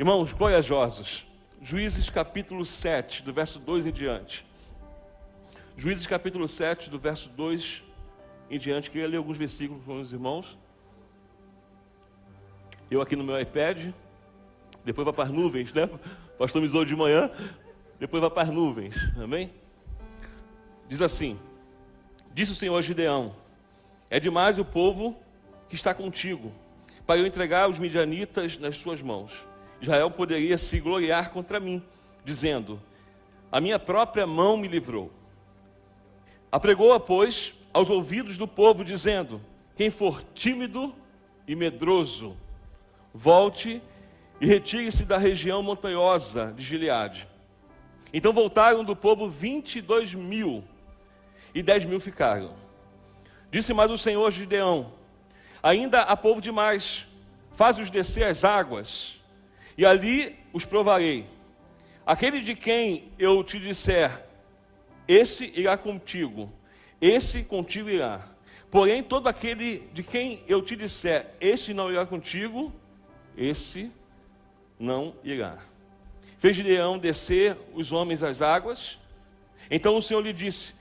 Irmãos corajosos, Juízes capítulo 7, do verso 2 em diante. Juízes capítulo 7, do verso 2 em diante. Queria ler alguns versículos com os irmãos. Eu aqui no meu iPad. Depois vai para as nuvens, né? Pastor me de manhã. Depois vai para as nuvens. Amém? Diz assim: Disse o Senhor Gideão: É demais o povo que está contigo, para eu entregar os midianitas nas suas mãos. Israel poderia se gloriar contra mim, dizendo: A minha própria mão me livrou. Apregou-a, pois, aos ouvidos do povo, dizendo: Quem for tímido e medroso, volte e retire-se da região montanhosa de Gileade. Então voltaram do povo vinte e dois mil, e dez mil ficaram. Disse mais o Senhor Gideão: Ainda há povo demais, faz-os descer as águas e ali os provarei. Aquele de quem eu te disser, esse irá contigo, esse contigo irá. Porém, todo aquele de quem eu te disser, este não irá contigo, esse não irá. Fez Gideão descer os homens às águas. Então o Senhor lhe disse: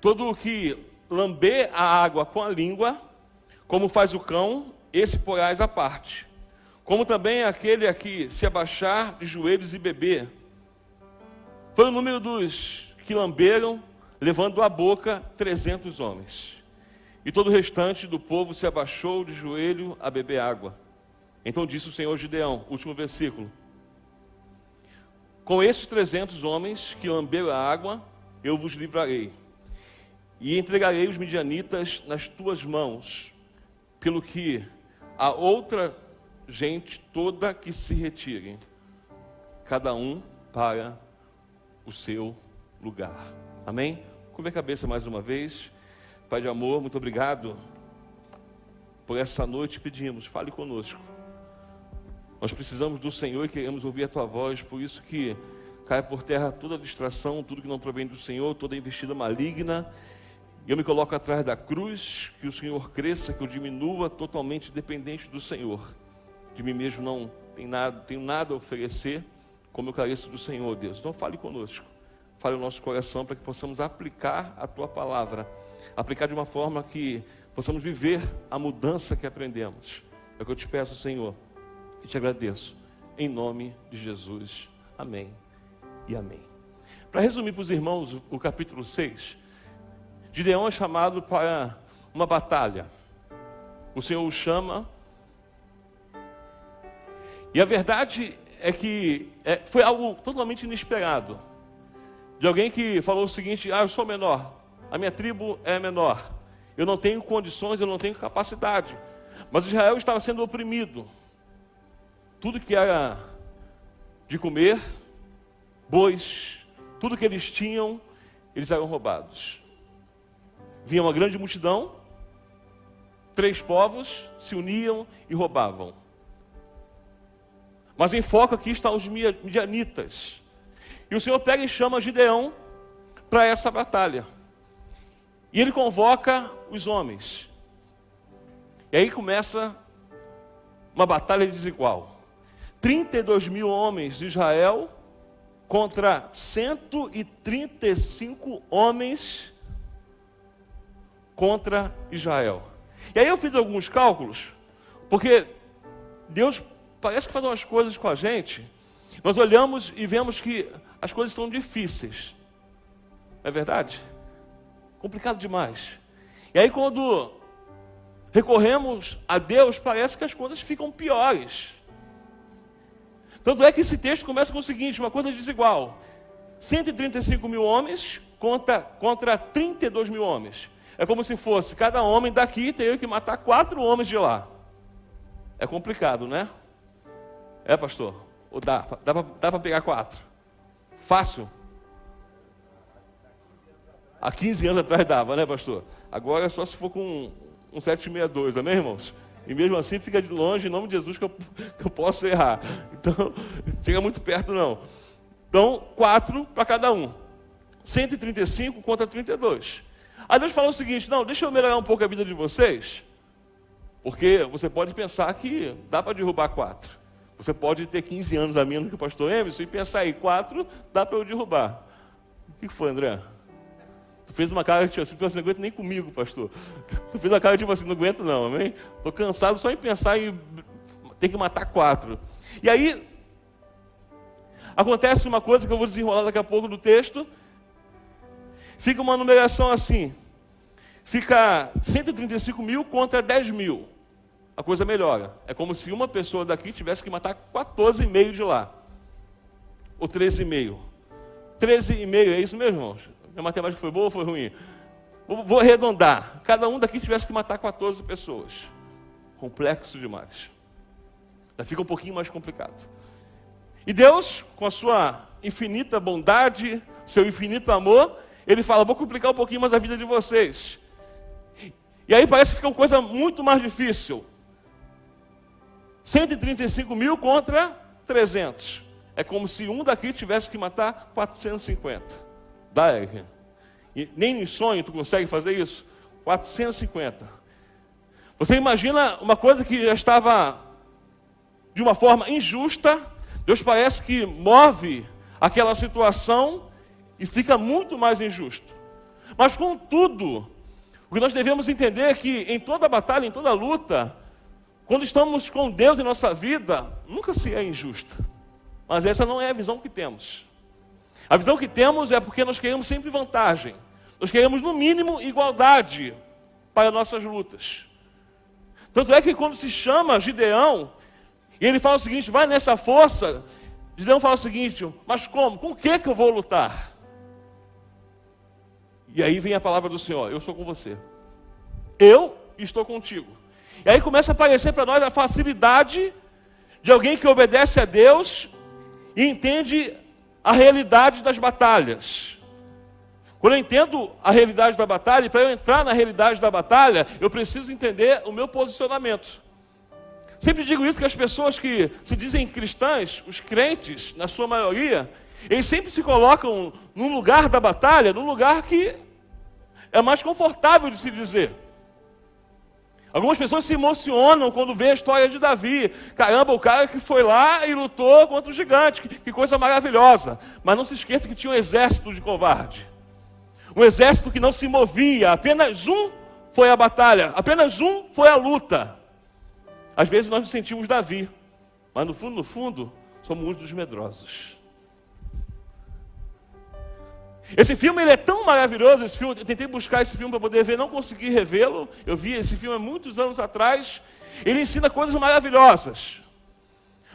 Todo o que lamber a água com a língua, como faz o cão, esse porás à parte como também aquele aqui se abaixar de joelhos e beber. Foi o número dos que lamberam, levando à boca trezentos homens. E todo o restante do povo se abaixou de joelho a beber água. Então disse o Senhor Gideão, último versículo: Com estes trezentos homens que lamberam a água, eu vos livrarei, e entregarei os midianitas nas tuas mãos, pelo que a outra gente toda que se retire, cada um para o seu lugar. Amém? Curva a cabeça mais uma vez. Pai de amor, muito obrigado por essa noite. Pedimos, fale conosco. Nós precisamos do Senhor e queremos ouvir a tua voz, por isso que cai por terra toda distração, tudo que não provém do Senhor, toda investida maligna. Eu me coloco atrás da cruz, que o Senhor cresça, que eu diminua totalmente dependente do Senhor de mim mesmo não tenho nada, tenho nada a oferecer, como eu careço do Senhor, Deus. Então fale conosco, fale o nosso coração para que possamos aplicar a tua palavra, aplicar de uma forma que possamos viver a mudança que aprendemos. É o que eu te peço, Senhor, e te agradeço, em nome de Jesus. Amém e amém. Para resumir para os irmãos o capítulo 6, Gideão é chamado para uma batalha. O Senhor o chama e a verdade é que é, foi algo totalmente inesperado. De alguém que falou o seguinte: Ah, eu sou menor, a minha tribo é menor, eu não tenho condições, eu não tenho capacidade. Mas Israel estava sendo oprimido. Tudo que era de comer, bois, tudo que eles tinham, eles eram roubados. Vinha uma grande multidão, três povos se uniam e roubavam. Mas em foco aqui estão os midianitas. E o Senhor pega e chama Gideão para essa batalha. E ele convoca os homens. E aí começa uma batalha desigual. 32 mil homens de Israel contra 135 homens contra Israel. E aí eu fiz alguns cálculos, porque Deus parece que faz umas coisas com a gente, nós olhamos e vemos que as coisas estão difíceis. Não é verdade? Complicado demais. E aí quando recorremos a Deus, parece que as coisas ficam piores. Tanto é que esse texto começa com o seguinte: uma coisa desigual. 135 mil homens contra, contra 32 mil homens. É como se fosse cada homem daqui teria que matar quatro homens de lá. É complicado, né? É, pastor? Ou dá? Dá para pegar quatro? Fácil? Há 15 anos atrás dava, né, pastor? Agora é só se for com um 762, amém, irmãos? E mesmo assim fica de longe, em nome de Jesus, que eu, que eu posso errar. Então, chega muito perto, não. Então, quatro para cada um. 135 contra 32. Aí Deus fala o seguinte: não, deixa eu melhorar um pouco a vida de vocês. Porque você pode pensar que dá para derrubar quatro. Você pode ter 15 anos a menos que o pastor Emerson e pensar aí, quatro dá para eu derrubar. O que foi, André? Tu fez uma cara tipo assim, você não aguenta nem comigo, pastor. Tu fez uma cara tipo assim, não aguento não, amém? Estou cansado só em pensar em ter que matar quatro. E aí, acontece uma coisa que eu vou desenrolar daqui a pouco do texto. Fica uma numeração assim. Fica 135 mil contra 10 mil. A coisa melhora. É como se uma pessoa daqui tivesse que matar 14,5 de lá. Ou 13,5. 13,5, é isso mesmo, irmãos? Matemática foi boa ou foi ruim? Vou, vou arredondar. Cada um daqui tivesse que matar 14 pessoas. Complexo demais. Já fica um pouquinho mais complicado. E Deus, com a sua infinita bondade, seu infinito amor, ele fala: Vou complicar um pouquinho mais a vida de vocês. E aí parece que fica uma coisa muito mais difícil. 135 mil contra 300. É como se um daqui tivesse que matar 450 da R. E nem em sonho tu consegue fazer isso? 450. Você imagina uma coisa que já estava de uma forma injusta, Deus parece que move aquela situação e fica muito mais injusto. Mas contudo, o que nós devemos entender é que em toda batalha, em toda luta, quando estamos com Deus em nossa vida, nunca se é injusto. Mas essa não é a visão que temos. A visão que temos é porque nós queremos sempre vantagem. Nós queremos, no mínimo, igualdade para nossas lutas. Tanto é que quando se chama Gideão, e ele fala o seguinte: vai nessa força, Gideão fala o seguinte: mas como? Com que, que eu vou lutar? E aí vem a palavra do Senhor: eu sou com você. Eu estou contigo. E aí começa a aparecer para nós a facilidade de alguém que obedece a Deus e entende a realidade das batalhas. Quando eu entendo a realidade da batalha, para eu entrar na realidade da batalha, eu preciso entender o meu posicionamento. Sempre digo isso que as pessoas que se dizem cristãs, os crentes, na sua maioria, eles sempre se colocam num lugar da batalha, num lugar que é mais confortável de se dizer. Algumas pessoas se emocionam quando vê a história de Davi. Caramba, o cara que foi lá e lutou contra o gigante, que, que coisa maravilhosa. Mas não se esqueça que tinha um exército de covarde. Um exército que não se movia, apenas um foi a batalha, apenas um foi a luta. Às vezes nós nos sentimos Davi, mas no fundo, no fundo, somos uns dos medrosos. Esse filme ele é tão maravilhoso, esse filme, eu tentei buscar esse filme para poder ver, não consegui revê-lo. Eu vi esse filme há muitos anos atrás. Ele ensina coisas maravilhosas.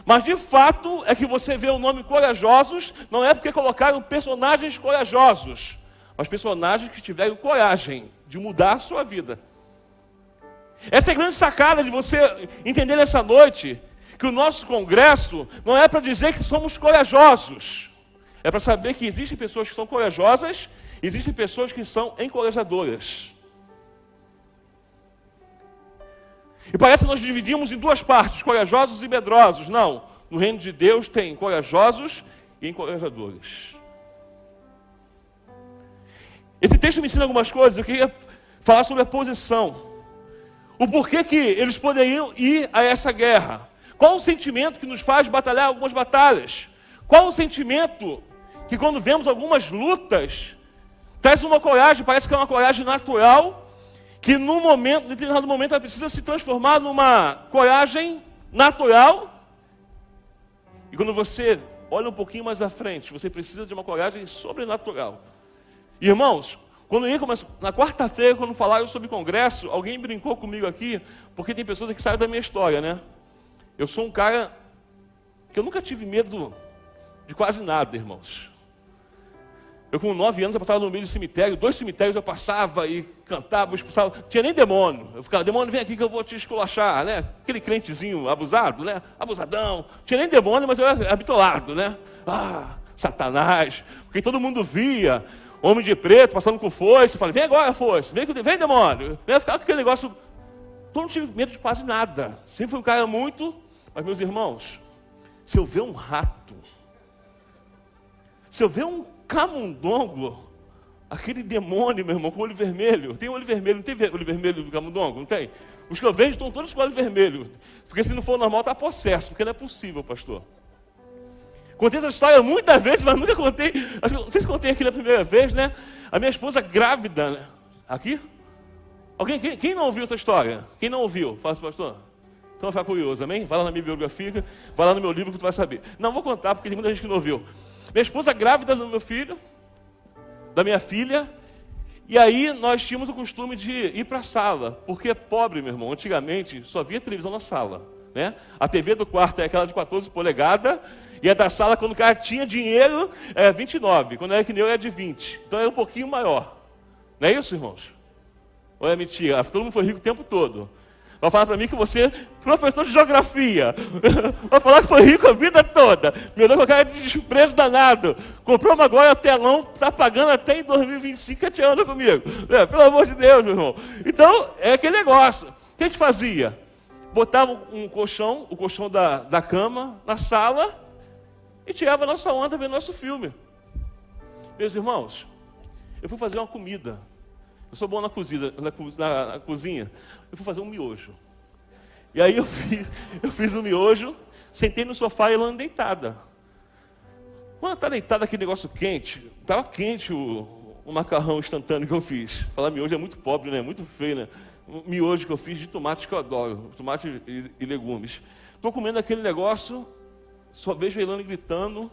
Mas de fato é que você vê o nome Corajosos, não é porque colocaram personagens corajosos, mas personagens que tiveram coragem de mudar a sua vida. Essa é a grande sacada de você entender nessa noite que o nosso congresso não é para dizer que somos corajosos. É para saber que existem pessoas que são corajosas, existem pessoas que são encorajadoras. E parece que nós dividimos em duas partes, corajosos e medrosos. Não. No reino de Deus tem corajosos e encorajadores. Esse texto me ensina algumas coisas. Eu queria falar sobre a posição. O porquê que eles poderiam ir a essa guerra. Qual o sentimento que nos faz batalhar algumas batalhas? Qual o sentimento que quando vemos algumas lutas, traz uma coragem, parece que é uma coragem natural, que no momento, em determinado momento, ela precisa se transformar numa coragem natural. E quando você olha um pouquinho mais à frente, você precisa de uma coragem sobrenatural. Irmãos, quando eu ia na quarta-feira, quando falaram sobre congresso, alguém brincou comigo aqui, porque tem pessoas que sabem da minha história, né? Eu sou um cara que eu nunca tive medo de quase nada, irmãos. Eu, com nove anos, eu passava no meio do cemitério, dois cemitérios eu passava e cantava, expulsava. Tinha nem demônio. Eu ficava, demônio, vem aqui que eu vou te esculachar, né? Aquele crentezinho abusado, né? Abusadão. Tinha nem demônio, mas eu era habitolado, né? Ah, Satanás. Porque todo mundo via homem de preto passando com foice. Eu falei, vem agora, foice. Vem, vem demônio. Vem ficar com aquele negócio. Eu não tive medo de quase nada. Sempre fui um cara muito. Mas, meus irmãos, se eu ver um rato, se eu ver um camundongo, aquele demônio, meu irmão, com olho vermelho. Tem olho vermelho, não tem olho vermelho do camundongo? Não tem? Os que eu vejo estão todos com olhos vermelhos. Porque se não for normal, está possesso, porque não é possível, pastor. Contei essa história muitas vezes, mas nunca contei. Não sei se contei aqui na primeira vez, né? A minha esposa grávida, né? Aqui? Alguém, quem, quem, não ouviu essa história? Quem não ouviu? Fala, pastor. Então vai ficar curioso, amém? Vai lá na minha biografia, vai lá no meu livro que tu vai saber. Não vou contar porque tem muita gente que não ouviu. Minha esposa grávida do meu filho, da minha filha, e aí nós tínhamos o costume de ir para a sala, porque pobre, meu irmão, antigamente só via televisão na sala. Né? A TV do quarto é aquela de 14 polegadas, e a da sala, quando o cara tinha dinheiro, é 29. Quando era que nem eu, era de 20. Então era um pouquinho maior. Não é isso, irmãos? Ou é mentira? Todo mundo foi rico o tempo todo. Vai falar para mim que você, é professor de geografia, vai falar que foi rico a vida toda. Me olhou com cara de desprezo danado. Comprou uma agora telão, está pagando até em 2025, que te anda comigo. É, pelo amor de Deus, meu irmão. Então, é aquele negócio. O que a gente fazia? Botava um colchão, o colchão da, da cama, na sala e tirava a nossa onda vendo nosso filme. Meus irmãos, eu fui fazer uma comida. Eu sou bom na cozinha, na, na, na cozinha. Eu fui fazer um miojo. E aí eu fiz, eu fiz um miojo, sentei no sofá e ela deitada. Quando está deitada aquele negócio quente, estava quente o, o, macarrão instantâneo que eu fiz. Falar miojo é muito pobre, né? Muito feio, né? O miojo que eu fiz de tomate que eu adoro, tomate e, e legumes. Estou comendo aquele negócio, só vejo a Elane gritando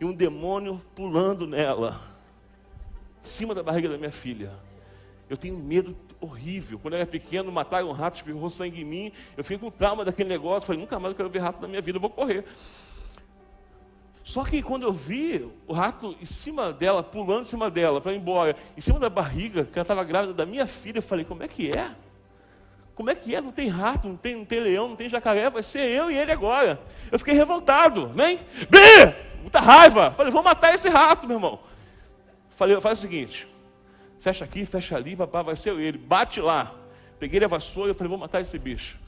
e um demônio pulando nela, em cima da barriga da minha filha. Eu tenho medo horrível. Quando eu era pequeno, mataram um rato, espirrou sangue em mim. Eu fiquei com trauma daquele negócio. Falei, nunca mais eu quero ver rato na minha vida, eu vou correr. Só que quando eu vi o rato em cima dela, pulando em cima dela, para ir embora, em cima da barriga, que ela estava grávida da minha filha, eu falei, como é que é? Como é que é? Não tem rato, não tem, não tem leão, não tem jacaré, vai ser eu e ele agora. Eu fiquei revoltado, nem? Bi! Muita raiva. Falei, vou matar esse rato, meu irmão. Falei, faz o seguinte, fecha aqui, fecha ali, papai, vai ser ele. Bate lá. Peguei a vassoura e falei, vou matar esse bicho.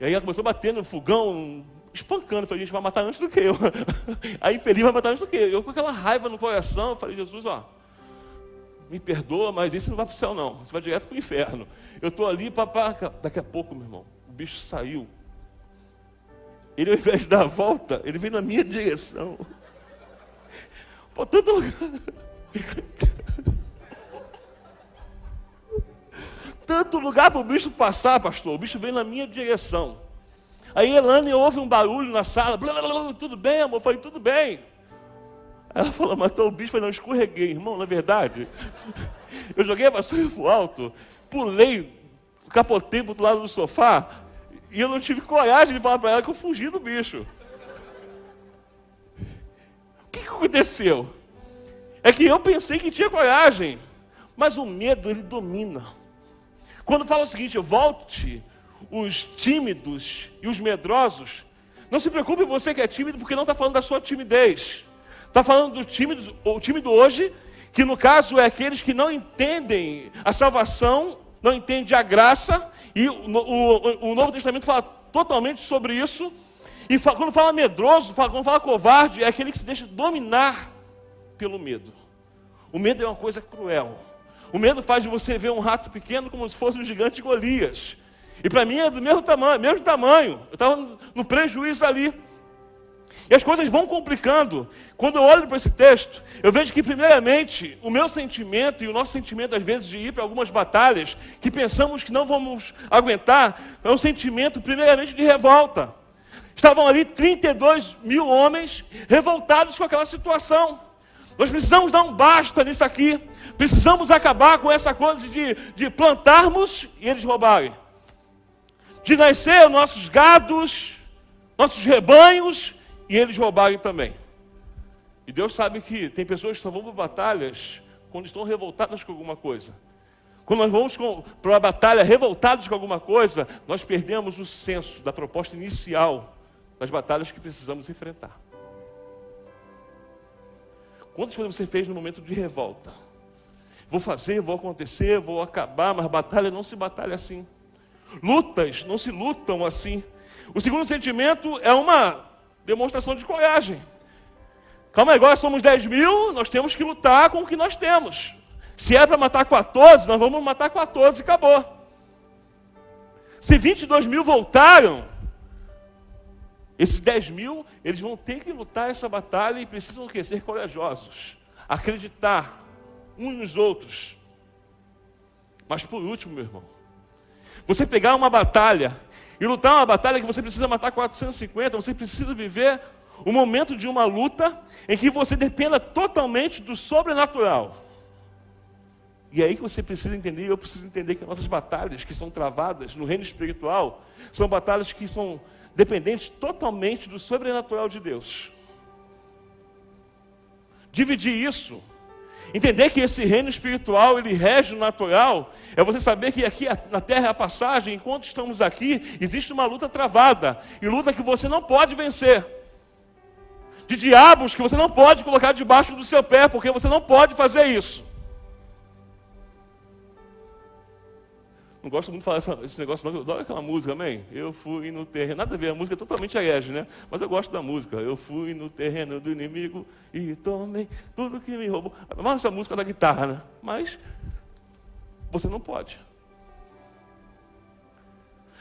E aí ela começou a bater no fogão, espancando. Falei, gente, vai matar antes do que eu. Aí infeliz vai matar antes do que eu. Eu com aquela raiva no coração, falei, Jesus, ó, me perdoa, mas esse não vai para o céu não. Você vai direto para o inferno. Eu estou ali, papai, daqui a pouco, meu irmão, o bicho saiu. Ele, ao invés de dar a volta, ele veio na minha direção. Pô, tanto lugar. tanto lugar para o bicho passar, pastor. O bicho veio na minha direção. Aí Elane ouve um barulho na sala. Blá, blá, blá, tudo bem, amor? Eu falei, tudo bem. Ela falou, matou o bicho. Eu falei, não, escorreguei. Irmão, na verdade, eu joguei a vassoura pro alto, pulei, capotei para outro lado do sofá, e eu não tive coragem de falar para ela que eu fugi do bicho. O que aconteceu? É que eu pensei que tinha coragem, mas o medo, ele domina. Quando fala o seguinte, volte os tímidos e os medrosos, não se preocupe você que é tímido, porque não está falando da sua timidez. Está falando do tímido, o tímido hoje, que no caso é aqueles que não entendem a salvação, não entendem a graça, e o, o, o Novo Testamento fala totalmente sobre isso. E quando fala medroso, quando fala covarde, é aquele que se deixa dominar pelo medo. O medo é uma coisa cruel. O medo faz de você ver um rato pequeno como se fosse um gigante Golias. E para mim é do mesmo tamanho, mesmo tamanho. Eu estava no prejuízo ali. E as coisas vão complicando. Quando eu olho para esse texto, eu vejo que, primeiramente, o meu sentimento e o nosso sentimento, às vezes, de ir para algumas batalhas que pensamos que não vamos aguentar, é um sentimento, primeiramente, de revolta. Estavam ali 32 mil homens revoltados com aquela situação. Nós precisamos dar um basta nisso aqui. Precisamos acabar com essa coisa de, de plantarmos e eles roubarem. De nascer nossos gados, nossos rebanhos e eles roubarem também. E Deus sabe que tem pessoas que só vão para batalhas quando estão revoltadas com alguma coisa. Quando nós vamos para uma batalha revoltados com alguma coisa, nós perdemos o senso da proposta inicial das batalhas que precisamos enfrentar. Quantas coisas você fez no momento de revolta? Vou fazer, vou acontecer, vou acabar, mas batalha não se batalha assim. Lutas não se lutam assim. O segundo sentimento é uma demonstração de coragem. Calma aí, agora somos 10 mil, nós temos que lutar com o que nós temos. Se é para matar 14, nós vamos matar 14 e acabou. Se 22 mil voltaram, esses 10 mil, eles vão ter que lutar essa batalha e precisam ser corajosos, acreditar uns nos outros. Mas por último, meu irmão, você pegar uma batalha e lutar uma batalha que você precisa matar 450, você precisa viver o momento de uma luta em que você dependa totalmente do sobrenatural. E é aí que você precisa entender, eu preciso entender que nossas batalhas que são travadas no reino espiritual são batalhas que são dependentes totalmente do sobrenatural de Deus. Dividir isso, entender que esse reino espiritual ele rege o natural, é você saber que aqui na terra a passagem, enquanto estamos aqui, existe uma luta travada, e luta que você não pode vencer de diabos que você não pode colocar debaixo do seu pé, porque você não pode fazer isso. Não gosto muito de falar essa, esse negócio, não. Eu adoro aquela música, amém? Eu fui no terreno. Nada a ver, a música é totalmente herege, né? Mas eu gosto da música. Eu fui no terreno do inimigo e tomei tudo que me roubou. Mas essa música da guitarra, né? Mas você não pode.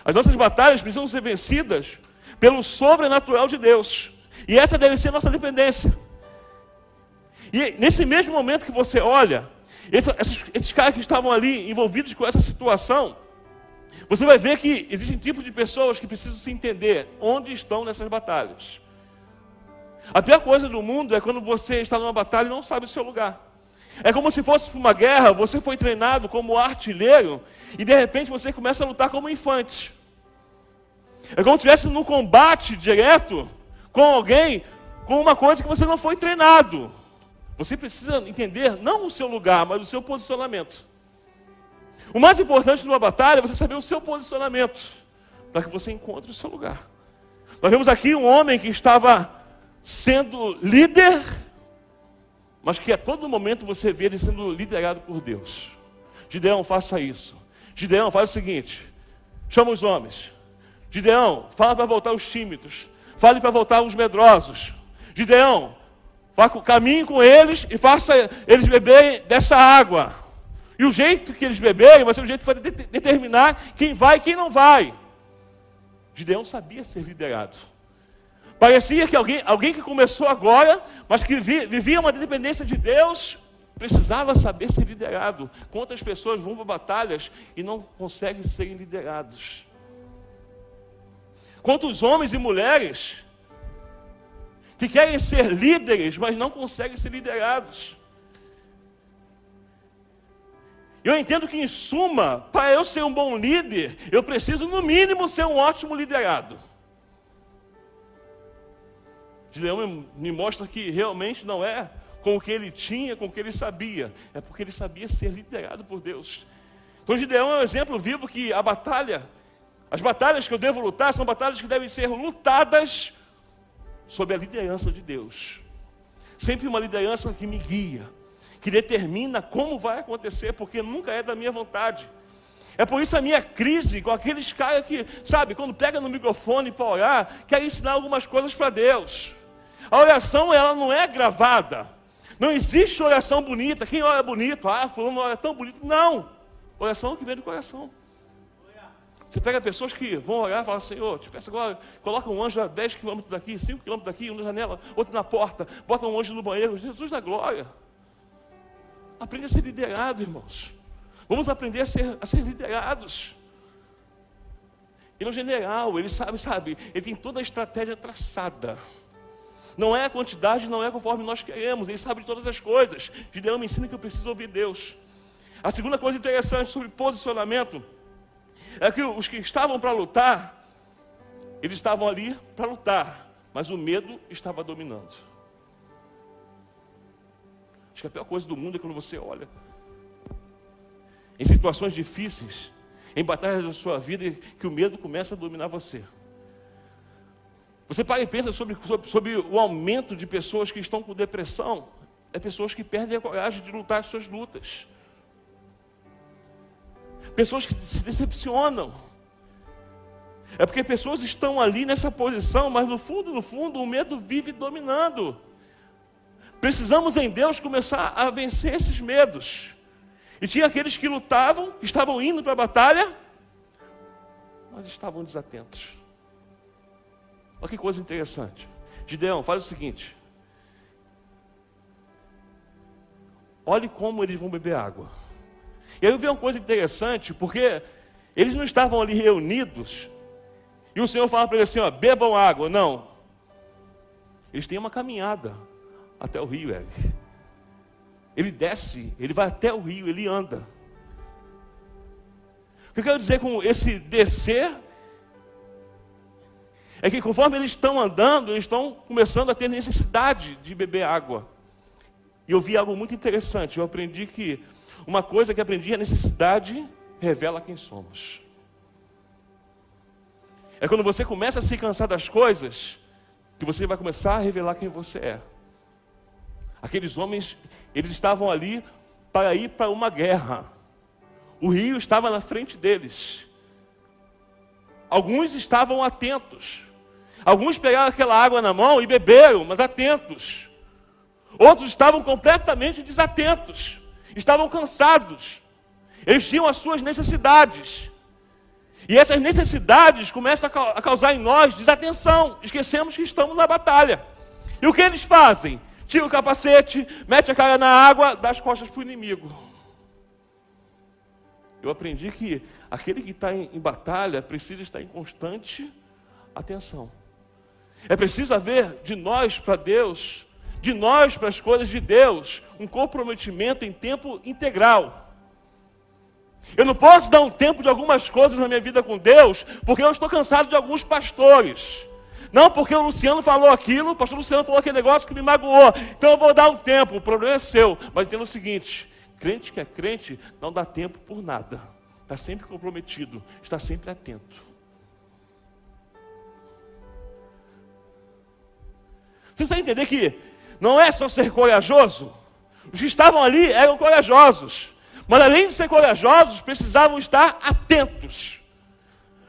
As nossas batalhas precisam ser vencidas pelo sobrenatural de Deus. E essa deve ser a nossa dependência. E nesse mesmo momento que você olha, esses, esses caras que estavam ali envolvidos com essa situação, você vai ver que existem tipos de pessoas que precisam se entender onde estão nessas batalhas. A pior coisa do mundo é quando você está numa batalha e não sabe o seu lugar. É como se fosse uma guerra, você foi treinado como artilheiro e de repente você começa a lutar como infante. É como se estivesse num combate direto com alguém com uma coisa que você não foi treinado. Você precisa entender não o seu lugar, mas o seu posicionamento. O mais importante numa batalha é você saber o seu posicionamento, para que você encontre o seu lugar. Nós vemos aqui um homem que estava sendo líder, mas que a todo momento você vê ele sendo liderado por Deus. Gideão, faça isso. Gideão, faz o seguinte: chama os homens. Gideão, fala para voltar os tímidos. Fale para voltar os medrosos. Gideão, caminhe com eles e faça eles beberem dessa água. E o jeito que eles beberem vai ser o jeito que vai determinar quem vai e quem não vai. Gideão sabia ser liderado. Parecia que alguém, alguém que começou agora, mas que vivia uma dependência de Deus, precisava saber ser liderado. Quantas pessoas vão para batalhas e não conseguem ser liderados? Quantos homens e mulheres que querem ser líderes, mas não conseguem ser liderados. Eu entendo que, em suma, para eu ser um bom líder, eu preciso, no mínimo, ser um ótimo liderado. Gideão me mostra que realmente não é com o que ele tinha, com o que ele sabia, é porque ele sabia ser liderado por Deus. Então, Gideão é um exemplo vivo que a batalha as batalhas que eu devo lutar são batalhas que devem ser lutadas sob a liderança de Deus. Sempre uma liderança que me guia, que determina como vai acontecer, porque nunca é da minha vontade. É por isso a minha crise com aqueles caras que, sabe, quando pega no microfone para orar, quer ensinar algumas coisas para Deus. A oração, ela não é gravada. Não existe oração bonita. Quem ora bonito? Ah, fulano ora tão bonito. Não. Oração que vem do coração. Você pega pessoas que vão orar e falam, Senhor, te peço agora, coloca um anjo a 10 quilômetros daqui, 5 quilômetros daqui, um na janela, outro na porta, bota um anjo no banheiro, Jesus da glória. Aprende a ser liderado, irmãos. Vamos aprender a ser, a ser liderados. Ele é um general, ele sabe, sabe, ele tem toda a estratégia traçada. Não é a quantidade, não é conforme nós queremos, ele sabe de todas as coisas. Gideão me ensina que eu preciso ouvir Deus. A segunda coisa interessante sobre posicionamento é que os que estavam para lutar, eles estavam ali para lutar, mas o medo estava dominando. Acho que a pior coisa do mundo é quando você olha em situações difíceis, em batalhas da sua vida, que o medo começa a dominar você. Você para e pensa sobre, sobre, sobre, o aumento de pessoas que estão com depressão. É pessoas que perdem a coragem de lutar as suas lutas pessoas que se decepcionam. É porque pessoas estão ali nessa posição, mas no fundo, no fundo, o medo vive dominando. Precisamos em Deus começar a vencer esses medos. E tinha aqueles que lutavam, que estavam indo para a batalha, mas estavam desatentos. Olha que coisa interessante. Gideão, faz o seguinte: olhe como eles vão beber água. E aí eu vi uma coisa interessante, porque eles não estavam ali reunidos, e o Senhor fala para eles assim: ó, bebam água. Não. Eles têm uma caminhada até o rio, Eric. Ele desce, ele vai até o rio, ele anda. O que eu quero dizer com esse descer é que conforme eles estão andando, eles estão começando a ter necessidade de beber água. E eu vi algo muito interessante. Eu aprendi que uma coisa que aprendi a necessidade revela quem somos. É quando você começa a se cansar das coisas que você vai começar a revelar quem você é. Aqueles homens, eles estavam ali para ir para uma guerra. O rio estava na frente deles. Alguns estavam atentos. Alguns pegaram aquela água na mão e beberam, mas atentos. Outros estavam completamente desatentos, estavam cansados, eles tinham as suas necessidades. E essas necessidades começam a causar em nós desatenção, esquecemos que estamos na batalha. E o que eles fazem? Tira o capacete, mete a cara na água, dá as costas para o inimigo. Eu aprendi que aquele que está em, em batalha precisa estar em constante atenção. É preciso haver de nós para Deus de nós para as coisas de Deus, um comprometimento em tempo integral. Eu não posso dar um tempo de algumas coisas na minha vida com Deus, porque eu estou cansado de alguns pastores. Não porque o Luciano falou aquilo, o pastor Luciano falou aquele negócio que me magoou. Então eu vou dar um tempo, o problema é seu. Mas entenda o seguinte: crente que é crente não dá tempo por nada. Está sempre comprometido, está sempre atento. Você precisa entender que não é só ser corajoso. Os que estavam ali eram corajosos. Mas além de ser corajosos, precisavam estar atentos.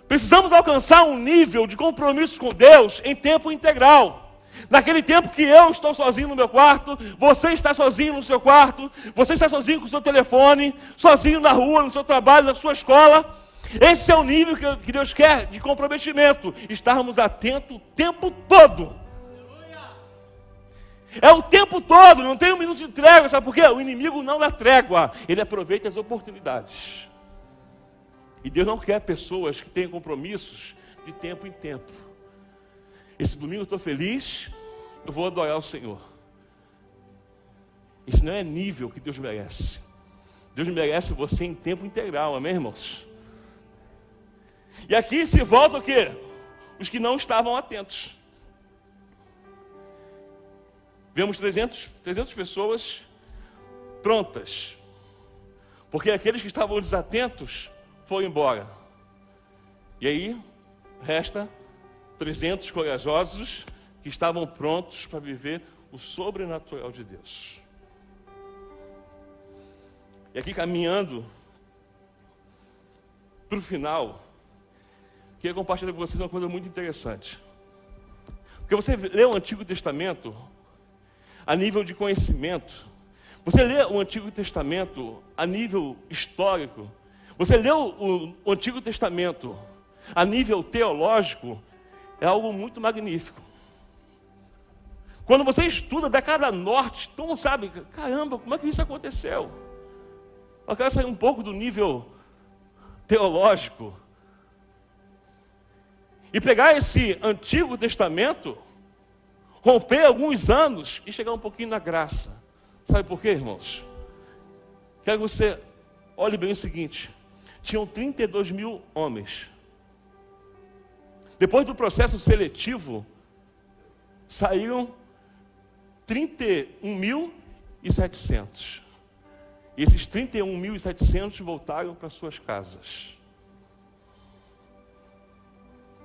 Precisamos alcançar um nível de compromisso com Deus em tempo integral. Naquele tempo que eu estou sozinho no meu quarto, você está sozinho no seu quarto, você está sozinho com o seu telefone, sozinho na rua, no seu trabalho, na sua escola. Esse é o nível que Deus quer de comprometimento. Estarmos atentos o tempo todo é o tempo todo, não tem um minuto de trégua, sabe por quê? O inimigo não dá trégua, ele aproveita as oportunidades. E Deus não quer pessoas que tenham compromissos de tempo em tempo. Esse domingo eu estou feliz, eu vou adorar o Senhor. Esse não é nível que Deus merece. Deus merece você em tempo integral, amém, irmãos? E aqui se volta o quê? Os que não estavam atentos. Vemos 300, 300 pessoas prontas, porque aqueles que estavam desatentos foram embora. E aí resta 300 corajosos que estavam prontos para viver o sobrenatural de Deus. E aqui caminhando para o final, queria compartilhar com vocês uma coisa muito interessante. Porque você lê o Antigo Testamento, a nível de conhecimento. Você lê o Antigo Testamento a nível histórico. Você lê o, Antigo Testamento a nível teológico. É algo muito magnífico. Quando você estuda a década norte, então sabe, caramba, como é que isso aconteceu? Eu quero sair um pouco do nível teológico e pegar esse Antigo Testamento romper alguns anos e chegar um pouquinho na graça. Sabe por quê, irmãos? Quero que você olhe bem o seguinte: tinham 32 mil homens. Depois do processo seletivo, saíram 31.700. E esses 31.700 voltaram para suas casas.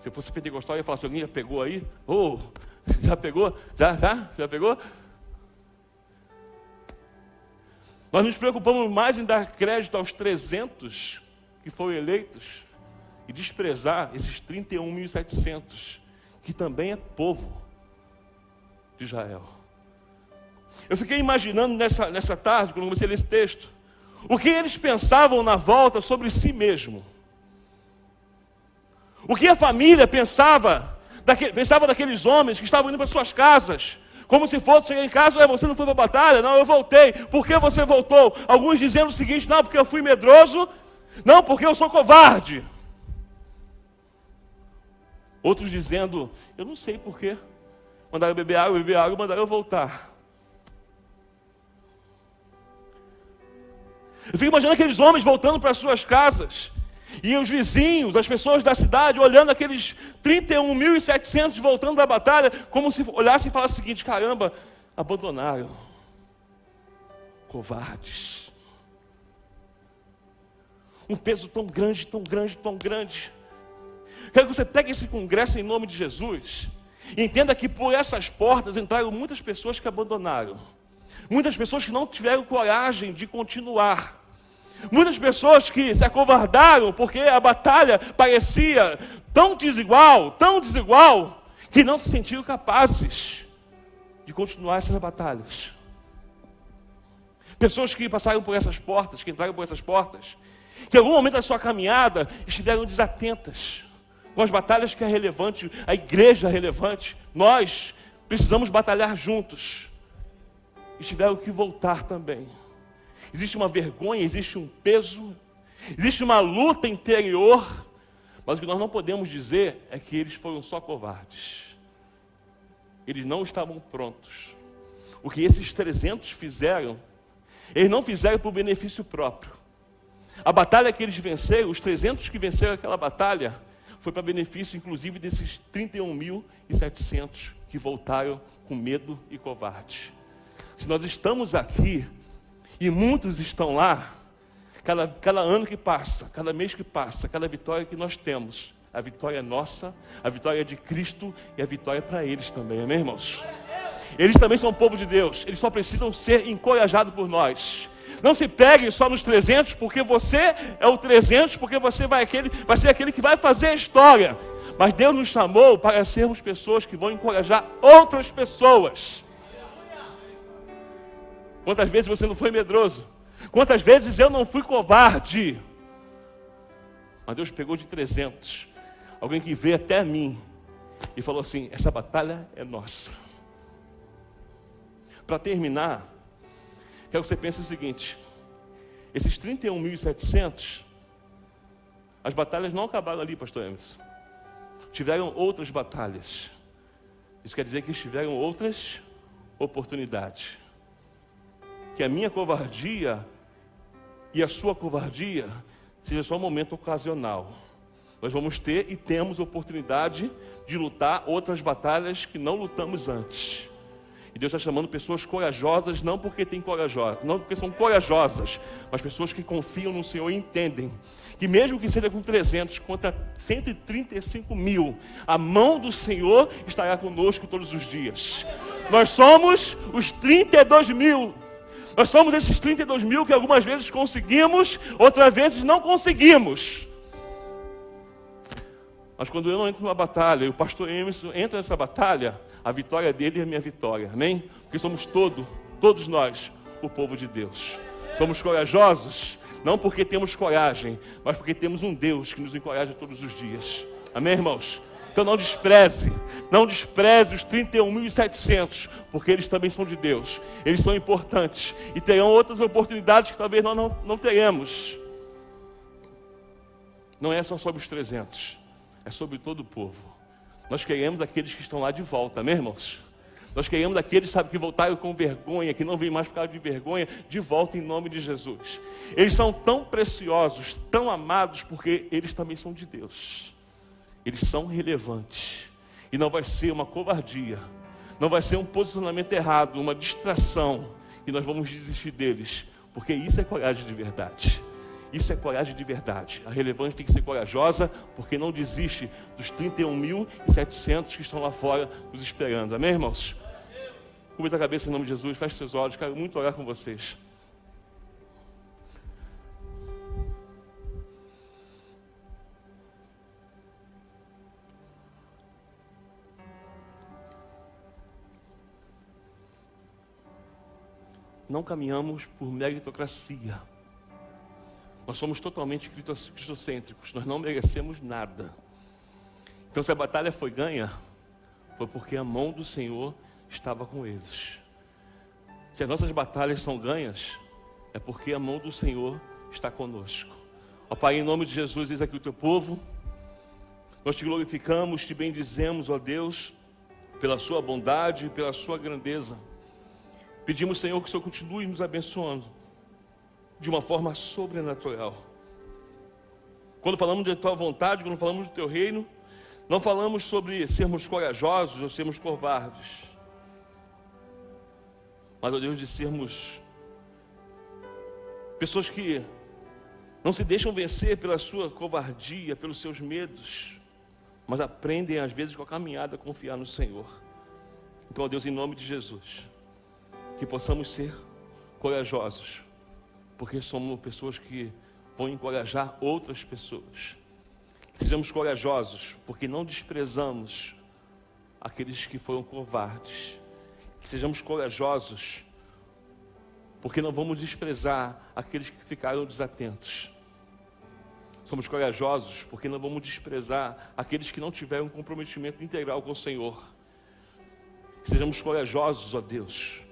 Se eu fosse pentecostal, eu ia falar: se alguém já pegou aí, oh, Já pegou? Já, já? Já pegou? Nós nos preocupamos mais em dar crédito aos 300 que foram eleitos e desprezar esses 31.700, que também é povo de Israel. Eu fiquei imaginando nessa, nessa tarde, quando comecei a ler esse texto, o que eles pensavam na volta sobre si mesmo. O que a família pensava, daquele, pensava daqueles homens que estavam indo para suas casas, como se fosse chegar em casa, você não foi para a batalha? Não, eu voltei. Por que você voltou? Alguns dizendo o seguinte: não, porque eu fui medroso, não, porque eu sou covarde. Outros dizendo, eu não sei porquê. Mandaram beber água, beber água, mandaram eu voltar. Eu fico imaginando aqueles homens voltando para suas casas. E os vizinhos, as pessoas da cidade, olhando aqueles 31.700 voltando da batalha, como se olhassem e falassem o seguinte: caramba, abandonaram. Covardes. Um peso tão grande, tão grande, tão grande. Quero que você pegue esse congresso em nome de Jesus. E entenda que por essas portas entraram muitas pessoas que abandonaram. Muitas pessoas que não tiveram coragem de continuar. Muitas pessoas que se acovardaram porque a batalha parecia tão desigual, tão desigual, que não se sentiram capazes de continuar essas batalhas. Pessoas que passaram por essas portas, que entraram por essas portas, que em algum momento da sua caminhada estiveram desatentas com as batalhas que é relevante, a igreja é relevante, nós precisamos batalhar juntos. E tiveram que voltar também. Existe uma vergonha, existe um peso, existe uma luta interior, mas o que nós não podemos dizer é que eles foram só covardes. Eles não estavam prontos. O que esses 300 fizeram, eles não fizeram por benefício próprio. A batalha que eles venceram, os 300 que venceram aquela batalha, foi para benefício, inclusive, desses 31.700 que voltaram com medo e covarde. Se nós estamos aqui e muitos estão lá, cada, cada ano que passa, cada mês que passa, cada vitória que nós temos, a vitória é nossa, a vitória é de Cristo e a vitória é para eles também, amém, irmãos? Eles também são povo de Deus, eles só precisam ser encorajados por nós. Não se pegue só nos 300, porque você é o 300, porque você vai, aquele, vai ser aquele que vai fazer a história. Mas Deus nos chamou para sermos pessoas que vão encorajar outras pessoas. Quantas vezes você não foi medroso? Quantas vezes eu não fui covarde? Mas Deus pegou de 300. Alguém que veio até mim e falou assim: essa batalha é nossa. Para terminar, Quero que você pense o seguinte: esses 31.700, as batalhas não acabaram ali, pastor Emerson. Tiveram outras batalhas. Isso quer dizer que tiveram outras oportunidades. Que a minha covardia e a sua covardia seja só um momento ocasional. Nós vamos ter e temos oportunidade de lutar outras batalhas que não lutamos antes. E Deus está chamando pessoas corajosas, não porque tem corajosas, não porque são corajosas, mas pessoas que confiam no Senhor e entendem que mesmo que seja com 300 contra 135 mil, a mão do Senhor estará conosco todos os dias. Nós somos os 32 mil. Nós somos esses 32 mil que algumas vezes conseguimos, outras vezes não conseguimos. Mas quando eu não entro numa batalha e o pastor Emerson entra nessa batalha, a vitória dele é a minha vitória, amém? Porque somos todos, todos nós, o povo de Deus. Somos corajosos, não porque temos coragem, mas porque temos um Deus que nos encoraja todos os dias. Amém, irmãos? Então não despreze, não despreze os 31.700, porque eles também são de Deus. Eles são importantes e terão outras oportunidades que talvez nós não, não teremos. Não é só sobre os 300, é sobre todo o povo. Nós queremos aqueles que estão lá de volta, amém, irmãos? Nós queremos aqueles, sabe, que voltaram com vergonha, que não vêm mais por causa de vergonha, de volta em nome de Jesus. Eles são tão preciosos, tão amados, porque eles também são de Deus. Eles são relevantes. E não vai ser uma covardia, não vai ser um posicionamento errado, uma distração, e nós vamos desistir deles, porque isso é coragem de verdade. Isso é coragem de verdade. A relevante tem que ser corajosa, porque não desiste dos 31.700 que estão lá fora nos esperando. Amém, irmãos? Cubra a cabeça em nome de Jesus, feche seus olhos, quero muito orar com vocês. Não caminhamos por meritocracia. Nós somos totalmente cristocêntricos, nós não merecemos nada. Então, se a batalha foi ganha, foi porque a mão do Senhor estava com eles. Se as nossas batalhas são ganhas, é porque a mão do Senhor está conosco. Ó Pai, em nome de Jesus, diz aqui o teu povo. Nós te glorificamos, te bendizemos, ó Deus, pela sua bondade, pela sua grandeza. Pedimos, Senhor, que o Senhor continue nos abençoando de uma forma sobrenatural. Quando falamos de tua vontade, quando falamos do teu reino, não falamos sobre sermos corajosos ou sermos covardes. Mas, ó Deus, de sermos pessoas que não se deixam vencer pela sua covardia, pelos seus medos, mas aprendem às vezes com a caminhada a confiar no Senhor. Então, ó Deus, em nome de Jesus, que possamos ser corajosos, porque somos pessoas que vão encorajar outras pessoas. Que sejamos corajosos, porque não desprezamos aqueles que foram covardes. Que sejamos corajosos, porque não vamos desprezar aqueles que ficaram desatentos. Somos corajosos porque não vamos desprezar aqueles que não tiveram um comprometimento integral com o Senhor. Sejamos corajosos, ó Deus,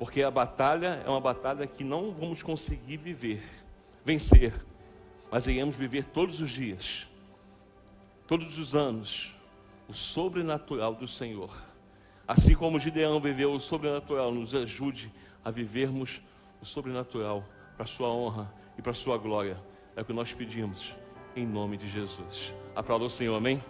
porque a batalha é uma batalha que não vamos conseguir viver, vencer, mas iremos viver todos os dias, todos os anos, o sobrenatural do Senhor. Assim como Gideão viveu o sobrenatural, nos ajude a vivermos o sobrenatural para a sua honra e para a sua glória. É o que nós pedimos, em nome de Jesus. Aplauda o Senhor, amém?